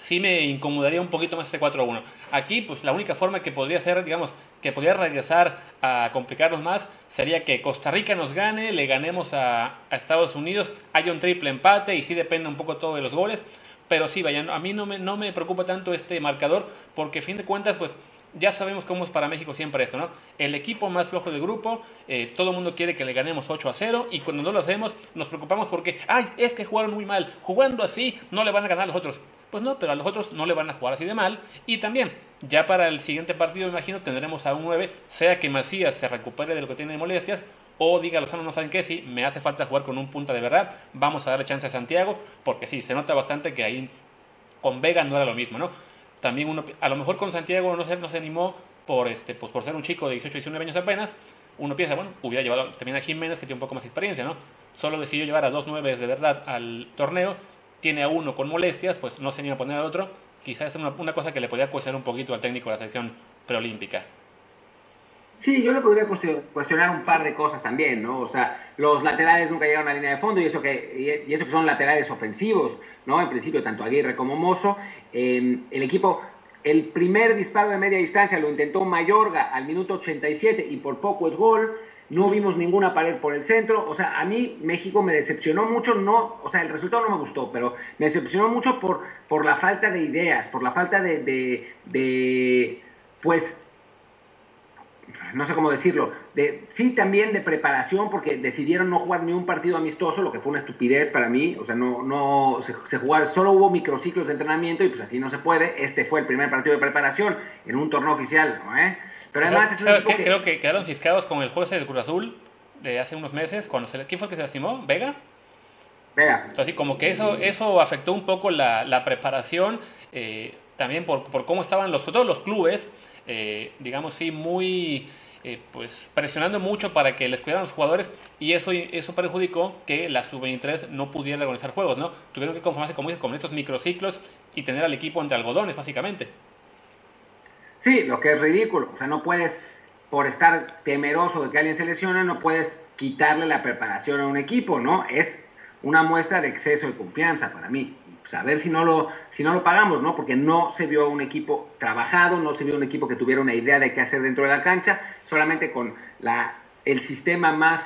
sí me incomodaría un poquito más ese 4-1. Aquí, pues la única forma que podría ser, digamos, que podría regresar a complicarnos más sería que Costa Rica nos gane, le ganemos a, a Estados Unidos, haya un triple empate y sí depende un poco todo de los goles. Pero sí, vayan, a mí no me, no me preocupa tanto este marcador porque, a fin de cuentas, pues ya sabemos cómo es para México siempre esto, ¿no? El equipo más flojo del grupo, eh, todo el mundo quiere que le ganemos 8 a 0 y cuando no lo hacemos nos preocupamos porque, ay, es que jugaron muy mal, jugando así no le van a ganar a los otros. Pues no, pero a los otros no le van a jugar así de mal. Y también, ya para el siguiente partido, me imagino, tendremos a un 9, sea que Macías se recupere de lo que tiene de molestias o diga Lozano, no saben qué, si me hace falta jugar con un punta de verdad, vamos a darle chance a Santiago, porque sí, se nota bastante que ahí con Vega no era lo mismo, ¿no? También uno, a lo mejor con Santiago no se, no se animó por, este, pues por ser un chico de 18, 19 años apenas, uno piensa, bueno, hubiera llevado también a Jiménez que tiene un poco más experiencia, ¿no? Solo decidió llevar a dos nueves de verdad al torneo, tiene a uno con molestias, pues no se anima a poner al otro, quizás es una, una cosa que le podía cuestionar un poquito al técnico de la selección preolímpica. Sí, yo le podría cuestionar un par de cosas también, ¿no? O sea, los laterales nunca llegaron a la línea de fondo y eso que, y eso que son laterales ofensivos, ¿no? En principio, tanto Aguirre como Mozo. Em, el equipo, el primer disparo de media distancia lo intentó Mayorga al minuto 87 y por poco es gol. No vimos ninguna pared por el centro. O sea, a mí México me decepcionó mucho. No, o sea, el resultado no me gustó, pero me decepcionó mucho por, por la falta de ideas, por la falta de, de, de pues, no sé cómo decirlo, de, sí también de preparación, porque decidieron no jugar ni un partido amistoso, lo que fue una estupidez para mí, o sea, no, no se, se jugar, solo hubo microciclos de entrenamiento y pues así no se puede, este fue el primer partido de preparación en un torneo oficial, ¿no? ¿Eh? Pero además es ¿Sabes qué? Creo que quedaron ciscados con el juez del Cruz Azul de hace unos meses, cuando se, ¿quién fue el que se lastimó? ¿Vega? Vega. Entonces, como que eso, eso afectó un poco la, la preparación, eh, también por, por, cómo estaban los, todos los clubes, eh, digamos, sí, muy eh, pues presionando mucho para que les cuidaran los jugadores y eso, eso perjudicó que la sub-23 no pudiera organizar juegos, ¿no? Tuvieron que conformarse, como dices, con estos microciclos y tener al equipo entre algodones, básicamente. Sí, lo que es ridículo. O sea, no puedes, por estar temeroso de que alguien se lesione, no puedes quitarle la preparación a un equipo, ¿no? Es una muestra de exceso de confianza para mí a ver si no lo, si no lo pagamos, ¿no? Porque no se vio un equipo trabajado, no se vio un equipo que tuviera una idea de qué hacer dentro de la cancha, solamente con la, el sistema más,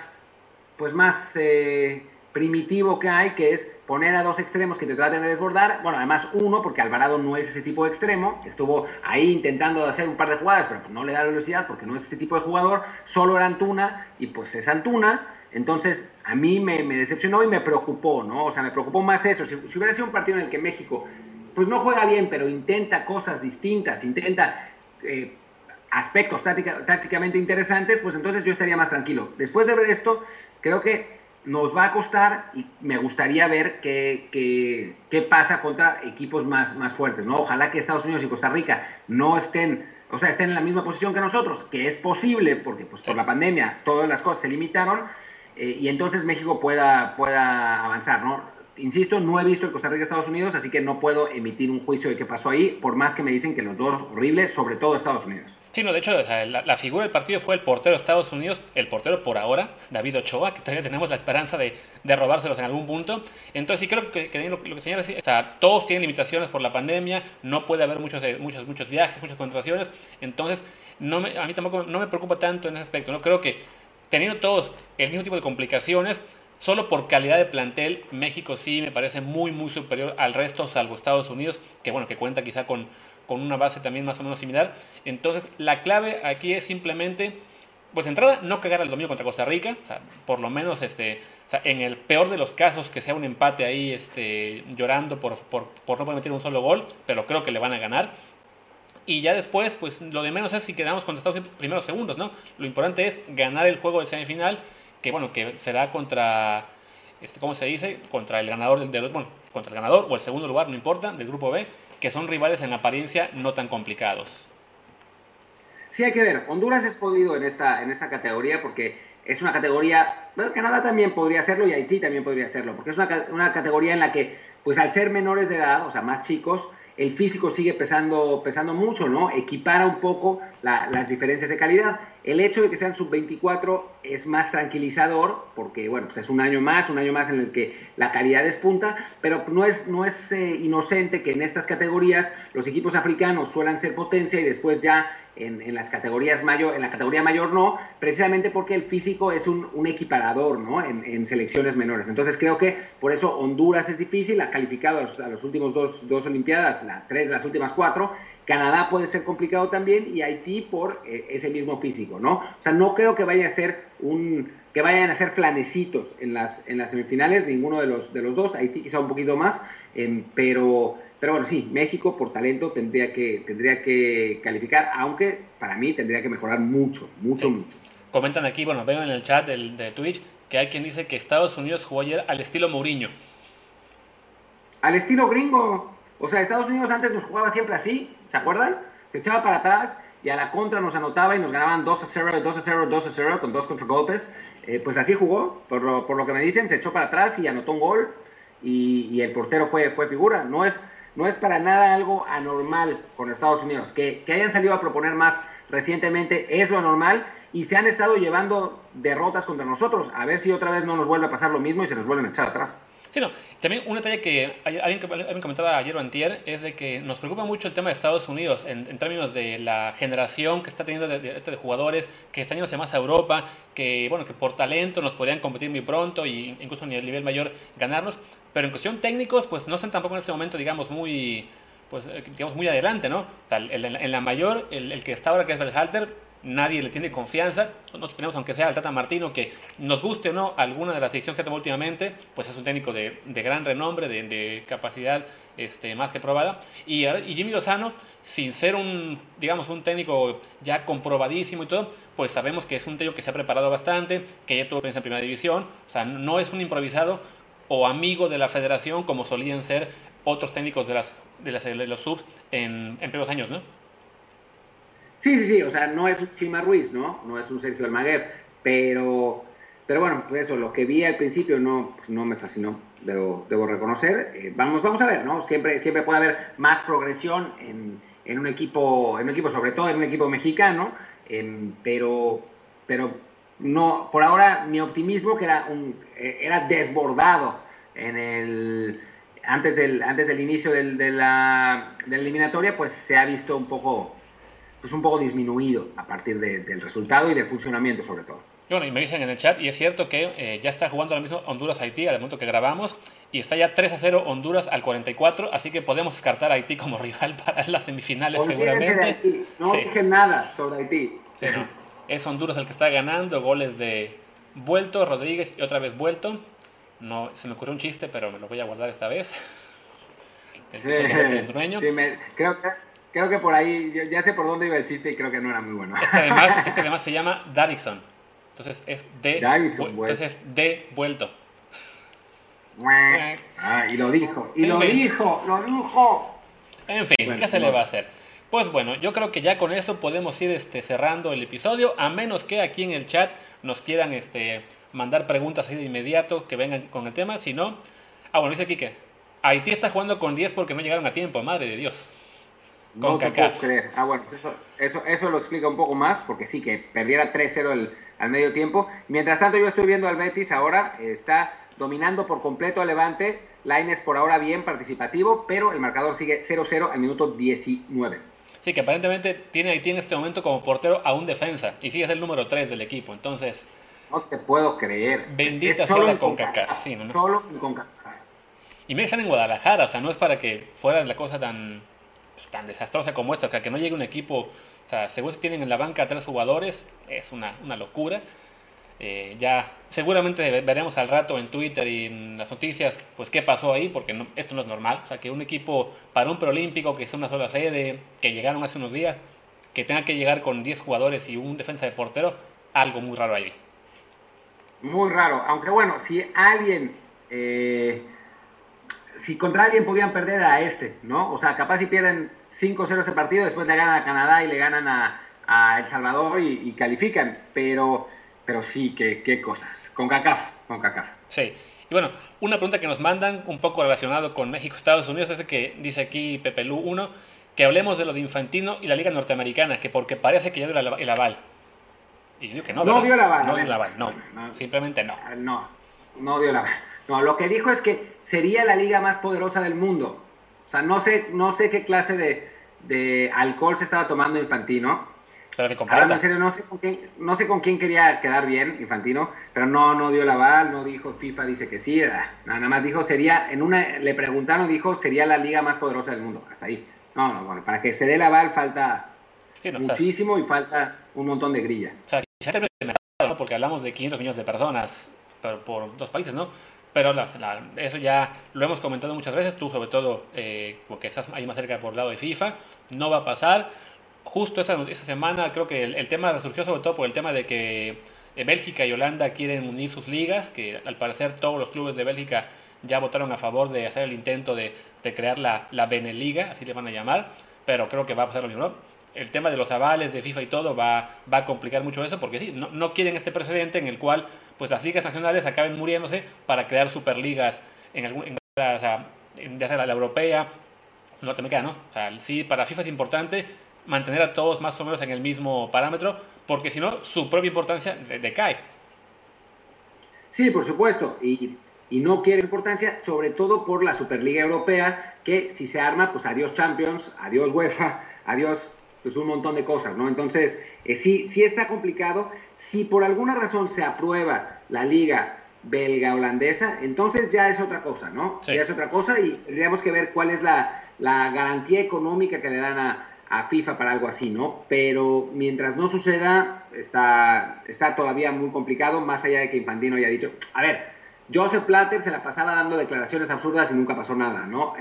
pues más eh, primitivo que hay, que es poner a dos extremos que te traten de desbordar. Bueno, además uno, porque Alvarado no es ese tipo de extremo, estuvo ahí intentando hacer un par de jugadas, pero pues no le da velocidad porque no es ese tipo de jugador, solo era Antuna, y pues es Antuna, entonces, a mí me, decepcionó y me preocupó, ¿no? O sea, me preocupó más eso. Si, hubiera sido un partido en el que México, pues no juega bien, pero intenta cosas distintas, intenta eh, aspectos tácticamente interesantes, pues entonces yo estaría más tranquilo. Después de ver esto, creo que nos va a costar y me gustaría ver qué, qué, pasa contra equipos más, más fuertes, ¿no? Ojalá que Estados Unidos y Costa Rica no estén, o sea, estén en la misma posición que nosotros, que es posible, porque pues por la pandemia todas las cosas se limitaron, eh, y entonces México pueda, pueda avanzar, ¿no? Insisto, no he visto el Costa Rica-Estados Unidos, así que no puedo emitir un juicio de qué pasó ahí, por más que me dicen que los dos horribles, sobre todo Estados Unidos. Sí, no, de hecho, la, figura del partido fue el portero de Estados Unidos, el portero por ahora, David Ochoa, que todavía tenemos la esperanza de, de robárselos en algún punto. Entonces, sí creo que, lo, que señala es, o todos tienen limitaciones por la pandemia, no puede haber muchos, muchos, muchos viajes, muchas contracciones. Entonces, no a mí tampoco no me preocupa tanto en ese aspecto. No creo que teniendo todos el mismo tipo de complicaciones, solo por calidad de plantel, México sí me parece muy, muy superior al resto, salvo Estados Unidos, que bueno, que cuenta quizá con, con una base también más o menos similar. Entonces, la clave aquí es simplemente, pues entrada, no cagar al domingo contra Costa Rica, por lo menos este, en el peor de los casos que sea un empate ahí este, llorando por, por, por no poder meter un solo gol, pero creo que le van a ganar. Y ya después, pues lo de menos es si quedamos contra Estados Unidos primeros segundos, ¿no? Lo importante es ganar el juego de semifinal, que bueno, que será contra, este, ¿cómo se dice? Contra el ganador del, bueno, contra el ganador o el segundo lugar, no importa, del grupo B, que son rivales en apariencia no tan complicados. Sí, hay que ver. Honduras es podido en esta, en esta categoría porque es una categoría, bueno, Canadá también podría hacerlo y Haití también podría hacerlo, porque es una, una categoría en la que, pues al ser menores de edad, o sea, más chicos, el físico sigue pesando, pesando mucho, ¿no? Equipara un poco las diferencias de calidad. El hecho de que sean sub-24 es más tranquilizador, porque, bueno, pues es un año más, un año más en el que la calidad despunta, pero no es, no es eh, inocente que en estas categorías los equipos africanos suelan ser potencia y después ya en, las categorías mayor, en la categoría mayor no, precisamente porque el físico es un, equiparador, ¿no? En, selecciones menores. Entonces creo que por eso Honduras es difícil, ha calificado a los, últimos dos, dos Olimpiadas, la, tres las últimas cuatro. Canadá puede ser complicado también y Haití por eh, ese mismo físico, ¿no? O sea, no creo que vaya a ser un que vayan a ser flanecitos en las, en las semifinales, ninguno de los, de los dos, Haití quizá un poquito más, em, pero pero bueno, sí, México por talento tendría que, tendría que calificar, aunque para mí tendría que mejorar mucho, mucho, mucho. Comentan aquí, bueno, veo en el chat del, de Twitch que hay quien dice que Estados Unidos jugó ayer al estilo Mourinho. Al estilo gringo. O sea, Estados Unidos antes nos jugaba siempre así, ¿se acuerdan? Se echaba para atrás y a la contra nos anotaba y nos ganaban 2 a 0, 2 a 0, 2 a 0 con dos contragolpes. Eh, pues así jugó, por lo, que me dicen, se echó para atrás y anotó un gol y, el portero fue, figura. No es, para nada algo anormal con Estados Unidos. Que, hayan salido a proponer más recientemente es lo normal y se han estado llevando derrotas contra nosotros. A ver si otra vez no nos vuelve a pasar lo mismo y se nos vuelven a echar atrás. Sí, no. También un detalle que alguien, alguien comentaba ayer o antier es de que nos preocupa mucho el tema de Estados Unidos en, términos de la generación que está teniendo de, de, jugadores que están yéndose más a Europa, que bueno que por talento nos podrían competir muy pronto y incluso a nivel mayor ganarnos. Pero en cuestión técnicos, pues no están tampoco en este momento, digamos, muy, pues, eh, digamos, muy adelante, ¿no? en, la mayor, el, que está ahora, que es Berhalter, nadie le tiene confianza. Nosotros tenemos, aunque sea el Tata Martino, que nos guste o no alguna de las decisiones que tomó últimamente, pues es un técnico de, gran renombre, de, capacidad este, más que probada. Y, y, Jimmy Lozano, sin ser un, digamos, un técnico ya comprobadísimo y todo, pues sabemos que es un técnico que se ha preparado bastante, que ya tuvo experiencia en primera división, o sea, no es un improvisado, o amigo de la federación como solían ser otros técnicos de, las, de, las, de los subs en, en primeros años, ¿no? Sí, sí, sí, o sea, no es un Chima Ruiz, ¿no? No es un Sergio Almaguer, pero, pero bueno, pues eso, lo que vi al principio no, pues no me fascinó, debo, debo reconocer. Eh, vamos, vamos a ver, ¿no? Siempre, siempre puede haber más progresión en, en, un equipo, en un equipo, sobre todo en un equipo mexicano, pero, pero no, por ahora mi optimismo que era, un, eh, era desbordado en el, antes, del, antes del inicio del, de, la, de, la, eliminatoria, pues se ha visto un poco, pues un poco disminuido a partir del resultado y del funcionamiento sobre todo. Bueno, y me dicen en el chat, y es cierto que eh, ya está jugando ahora mismo Honduras-Haití al momento que grabamos, y está ya 3 a 0 Honduras al 44, así que podemos descartar a Haití como rival para las semifinales seguramente. No dije nada sobre Haití. Es Honduras el que está ganando, goles de Vuelto, Rodríguez y otra vez Vuelto. No, se me ocurrió un chiste, pero me lo voy a guardar esta vez. Sí, creo, que, creo que por ahí, ya sé por dónde iba el chiste y creo que no era muy bueno. Este además, este además se llama Darrison. Entonces es de, entonces de vuelto. Ah, y lo dijo, y lo dijo, lo dijo. En fin, ¿qué se le va a hacer? Pues bueno, yo creo que ya con eso podemos ir este, cerrando el episodio, a menos que aquí en el chat nos quieran este, mandar preguntas ahí de inmediato que vengan con el tema. Si no, ah, bueno, dice Kike, Haití está jugando con 10 porque no llegaron a tiempo, madre de Dios. Con no te puedo creer. Ah, bueno, eso, eso, eso, lo explica un poco más, porque sí, que perdiera 3-0 al medio tiempo. Mientras tanto, yo estoy viendo al Betis ahora, está dominando por completo a Levante. Laines por ahora bien participativo, pero el marcador sigue 0-0 al minuto 19. Sí, que aparentemente tiene Haití en este momento como portero a un defensa y sí es el número 3 del equipo, entonces... No te puedo creer. Bendita sea la CONCACAF. Sí, no, Solo en CONCACAF. Y me están en Guadalajara, o sea, no es para que fuera la cosa tan, tan desastrosa como esta, o sea, que no llegue un equipo, o sea, según tienen en la banca tres jugadores, es una, una locura. Eh, ya seguramente veremos al rato en Twitter y en las noticias, pues qué pasó ahí, porque esto no es normal. O sea, que un equipo para un preolímpico que es una sola sede, que llegaron hace unos días, que tenga que llegar con 10 jugadores y un defensa de portero, algo muy raro ahí. Muy raro, aunque bueno, si alguien, eh, si contra alguien podían perder a este, ¿no? O sea, capaz si pierden 5-0 ese partido, después le ganan a Canadá y le ganan a, a El Salvador y, y califican, pero pero sí, qué, qué cosas. Con CACAF, con CACAF. Sí. Y bueno, una pregunta que nos mandan un poco relacionado con México, Estados Unidos, es que dice aquí Pepe Lu 1, que hablemos de lo de Infantino y la Liga Norteamericana, que porque parece que ya dio el aval. Y yo que no, no dio el aval. No dio el aval, no, simplemente no. No, no dio el aval. No, lo que dijo es que sería la liga más poderosa del mundo. O sea, no sé, no sé qué clase de, de alcohol se estaba tomando Infantino, pero que en serio, no sé, con quién, no sé con quién quería quedar bien, Infantino, pero no, no dio la aval, no dijo FIFA, dice que sí, nada más dijo sería, en una, le preguntaron, dijo sería la liga más poderosa del mundo, hasta ahí. No, no, bueno, para que se dé la aval falta muchísimo y falta un montón de grilla. O sea, ¿no? porque hablamos de 500 millones de personas por, por dos países, ¿no? Pero eso ya lo hemos comentado muchas veces, tú sobre todo, eh, porque estás ahí más cerca por el lado de FIFA, no va a pasar justo esa, esa semana creo que el, tema resurgió sobre todo por el tema de que eh, Bélgica y Holanda quieren unir sus ligas, que al parecer todos los clubes de Bélgica ya votaron a favor de hacer el intento de, de crear la, la Beneliga, así le van a llamar, pero creo que va a pasar lo mismo. El tema de los avales de FIFA y todo va, va a complicar mucho eso, porque sí, no, no quieren este precedente en el cual pues las ligas nacionales acaben muriéndose para crear superligas en algún, ya sea la, europea, no te me queda, ¿no? O sea, sí, para FIFA es importante mantener a todos más o menos en el mismo parámetro, porque si no, su propia importancia decae. Sí, por supuesto, y, y, no quiere importancia, sobre todo por la Superliga Europea, que si se arma, pues adiós Champions, adiós UEFA, adiós pues un montón de cosas, ¿no? Entonces, eh, sí, sí está complicado. Si por alguna razón se aprueba la liga belga holandesa, entonces ya es otra cosa, ¿no? Ya es otra cosa y tendríamos que ver cuál es la, la garantía económica que le dan a, a FIFA para algo así, ¿no? Pero mientras no suceda, está, está todavía muy complicado, más allá de que Infantino haya dicho, a ver, Joseph Platter se la pasaba dando declaraciones absurdas y nunca pasó nada, ¿no?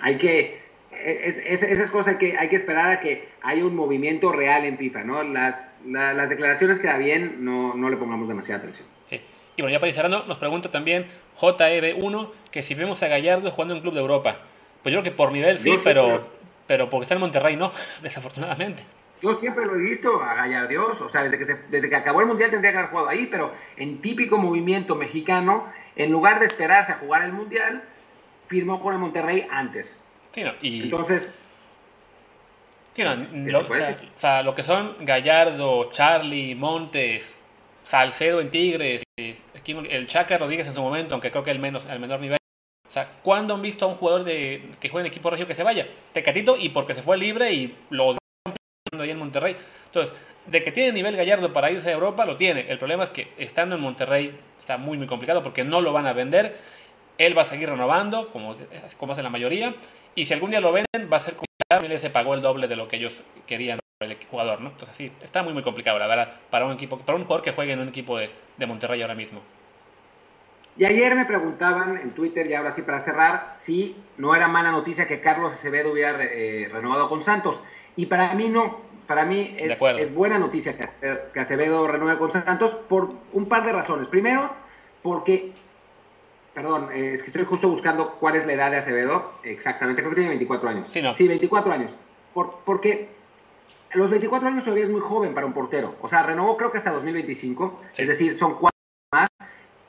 Hay que, es, esas cosas que hay que esperar a que haya un movimiento real en FIFA, ¿no? Las, las declaraciones queda bien, no, no le pongamos demasiada atención. Sí. Y bueno, ya para ir cerrando, nos pregunta también JEB1 que si vemos a Gallardo jugando en un club de Europa. Pues yo creo que por nivel sí, pero pero porque está en Monterrey no, desafortunadamente. Yo siempre lo he visto a Gallardios, o sea, desde que, desde que acabó el Mundial tendría que haber jugado ahí, pero en típico movimiento mexicano, en lugar de esperarse a jugar el Mundial, firmó con el Monterrey antes. Sí, no, y... Entonces... Sí, no, lo, o, sea, lo que son Gallardo, Charlie, Montes, Salcedo en Tigres, el Chaca Rodríguez en su momento, aunque creo que el, menos, el menor nivel, o sea, ¿cuándo han visto a un jugador de, que juega en equipo regio que se vaya? Tecatito y porque se fue libre y lo ahí en Monterrey. Entonces, de que tiene nivel Gallardo para irse a Europa, lo tiene. El problema es que estando en Monterrey está muy, muy complicado porque no lo van a vender. Él va a seguir renovando, como, como hace la mayoría. Y si algún día lo venden, va a ser complicado. se pagó el doble de lo que ellos querían el jugador, ¿no? Entonces, sí, está muy, muy complicado, la verdad, para un equipo, para un jugador que juegue en un equipo de, de Monterrey ahora mismo. Y ayer me preguntaban en Twitter, y ahora sí para cerrar, si no era mala noticia que Carlos Acevedo hubiera eh, renovado con Santos. Y para mí no, para mí es, es buena noticia que Acevedo renueve con Santos por un par de razones. Primero, porque, perdón, eh, es que estoy justo buscando cuál es la edad de Acevedo, exactamente, creo que tiene 24 años. Sí, no. sí 24 años. Por, porque los 24 años todavía es muy joven para un portero. O sea, renovó creo que hasta 2025, es decir, son cuatro más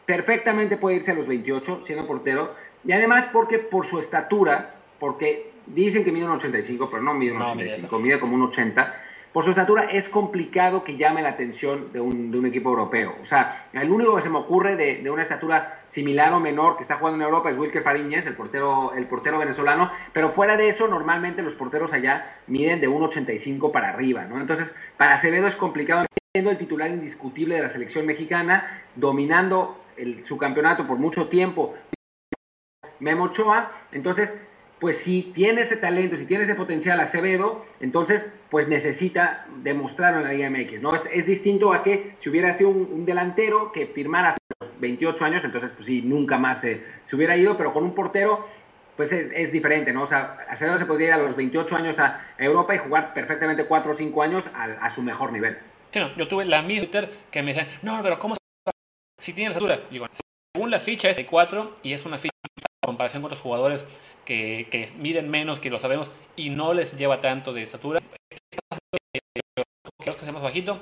perfectamente puede irse a los 28 siendo portero. Y además porque por su estatura, porque dicen que mide un 85, pero no mide un 85, mide como un 80. Por su estatura es complicado que llame la atención de un, equipo europeo. O sea, el único que se me ocurre de, de, una estatura similar o menor que está jugando en Europa es Wilker Fariñez, el portero, el portero venezolano, pero fuera de eso, normalmente los porteros allá miden de 1,85 para arriba, ¿no? Entonces, para Acevedo es complicado siendo el titular indiscutible de la selección mexicana, dominando el, su campeonato por mucho tiempo. Memo Ochoa, entonces pues si tiene ese talento, si tiene ese potencial Acevedo, entonces pues necesita demostrarlo en la Liga MX, ¿no? Es, es distinto a que si hubiera sido un, un, delantero que firmara hasta los 28 años, entonces pues sí, nunca más se, se hubiera ido, pero con un portero pues es, es, diferente, ¿no? O sea, Acevedo se podría ir a los 28 años a Europa y jugar perfectamente 4 o 5 años a, a su mejor nivel. Sí, no, yo tuve la misma que me decían, no, pero ¿cómo si tiene la estatura? Digo, según la ficha es de 4 y es una ficha en comparación con otros jugadores que, miden menos, que lo sabemos, y no les lleva tanto de estatura. Que sea más bajito.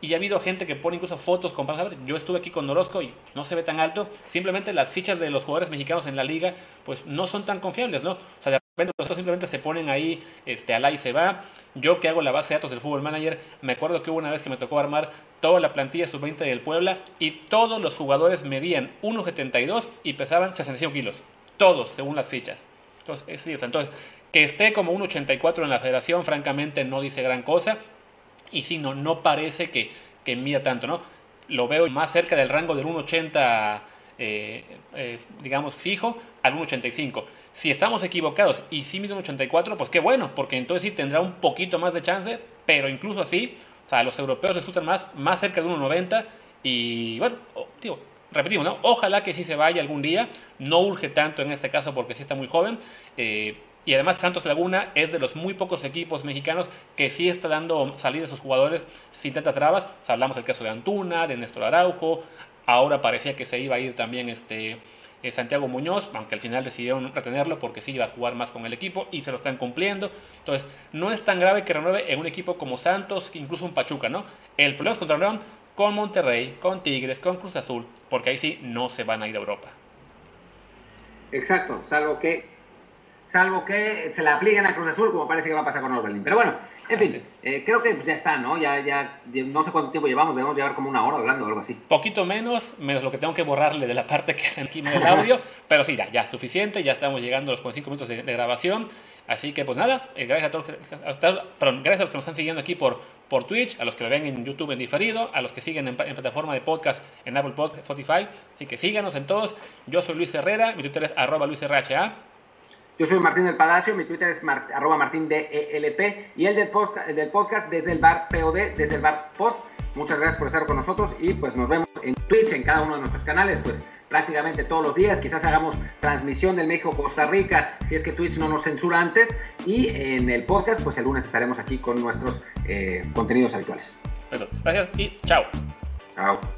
Y ha habido gente que pone incluso fotos con Yo estuve aquí con Orozco y no se ve tan alto. Simplemente las fichas de los jugadores mexicanos en la liga, pues no son tan confiables, ¿no? O sea, de repente los simplemente se ponen ahí, este, al y se va. Yo que hago la base de datos del fútbol manager, me acuerdo que hubo una vez que me tocó armar toda la plantilla sub-20 del Puebla y todos los jugadores medían 1,72 y pesaban 65 kilos. Todos, según las fichas. Entonces, es, entonces que esté como 1,84 en la federación, francamente no dice gran cosa. Y si no, no parece que, que mida tanto, ¿no? Lo veo más cerca del rango del 1,80, eh, eh, digamos, fijo, al 1,85. Si estamos equivocados y si mide 1,84, pues qué bueno, porque entonces sí tendrá un poquito más de chance, pero incluso así, o sea, los europeos resultan más, más cerca de 1,90 y bueno, digo, repetimos, ¿no? Ojalá que sí se vaya algún día, no urge tanto en este caso porque sí está muy joven. Eh, y además Santos Laguna es de los muy pocos equipos mexicanos que sí está dando salida a sus jugadores sin tantas trabas. Hablamos del caso de Antuna, de Néstor Araujo, ahora parecía que se iba a ir también este, eh, Santiago Muñoz, aunque al final decidieron retenerlo porque sí iba a jugar más con el equipo y se lo están cumpliendo. Entonces, no es tan grave que renueve en un equipo como Santos, incluso un Pachuca, ¿no? El problema es contra León con Monterrey, con Tigres, con Cruz Azul, porque ahí sí no se van a ir a Europa. Exacto, salvo que salvo que se la apliquen a Cruz Azul, como parece que va a pasar con Orbelín. Pero bueno, en fin, eh, creo que pues ya está, ¿no? Ya, ya, no sé cuánto tiempo llevamos, debemos llevar como una hora hablando o algo así. Poquito menos, menos lo que tengo que borrarle de la parte que es aquí en el audio, pero sí, ya, ya, suficiente, ya estamos llegando a los 45 minutos de, de grabación. Así que pues nada, eh, gracias a todos, a, perdón, gracias a los que nos están siguiendo aquí por, por Twitch, a los que lo ven en YouTube en diferido, a los que siguen en, plataforma de podcast en Apple Podcast, Spotify. Así que síganos en todos. Yo soy Luis Herrera, mi Twitter es arroba luisrha. Yo soy Martín del Palacio, mi Twitter es mar, arroba martín DELP y el del, podcast, el del podcast desde el bar POD, desde el bar POD. Muchas gracias por estar con nosotros y pues nos vemos en Twitch, en cada uno de nuestros canales, pues prácticamente todos los días. Quizás hagamos transmisión del México-Costa Rica, si es que Twitch no nos censura antes. Y en el podcast, pues el lunes estaremos aquí con nuestros eh, contenidos habituales. Bueno, gracias y chao. Chao.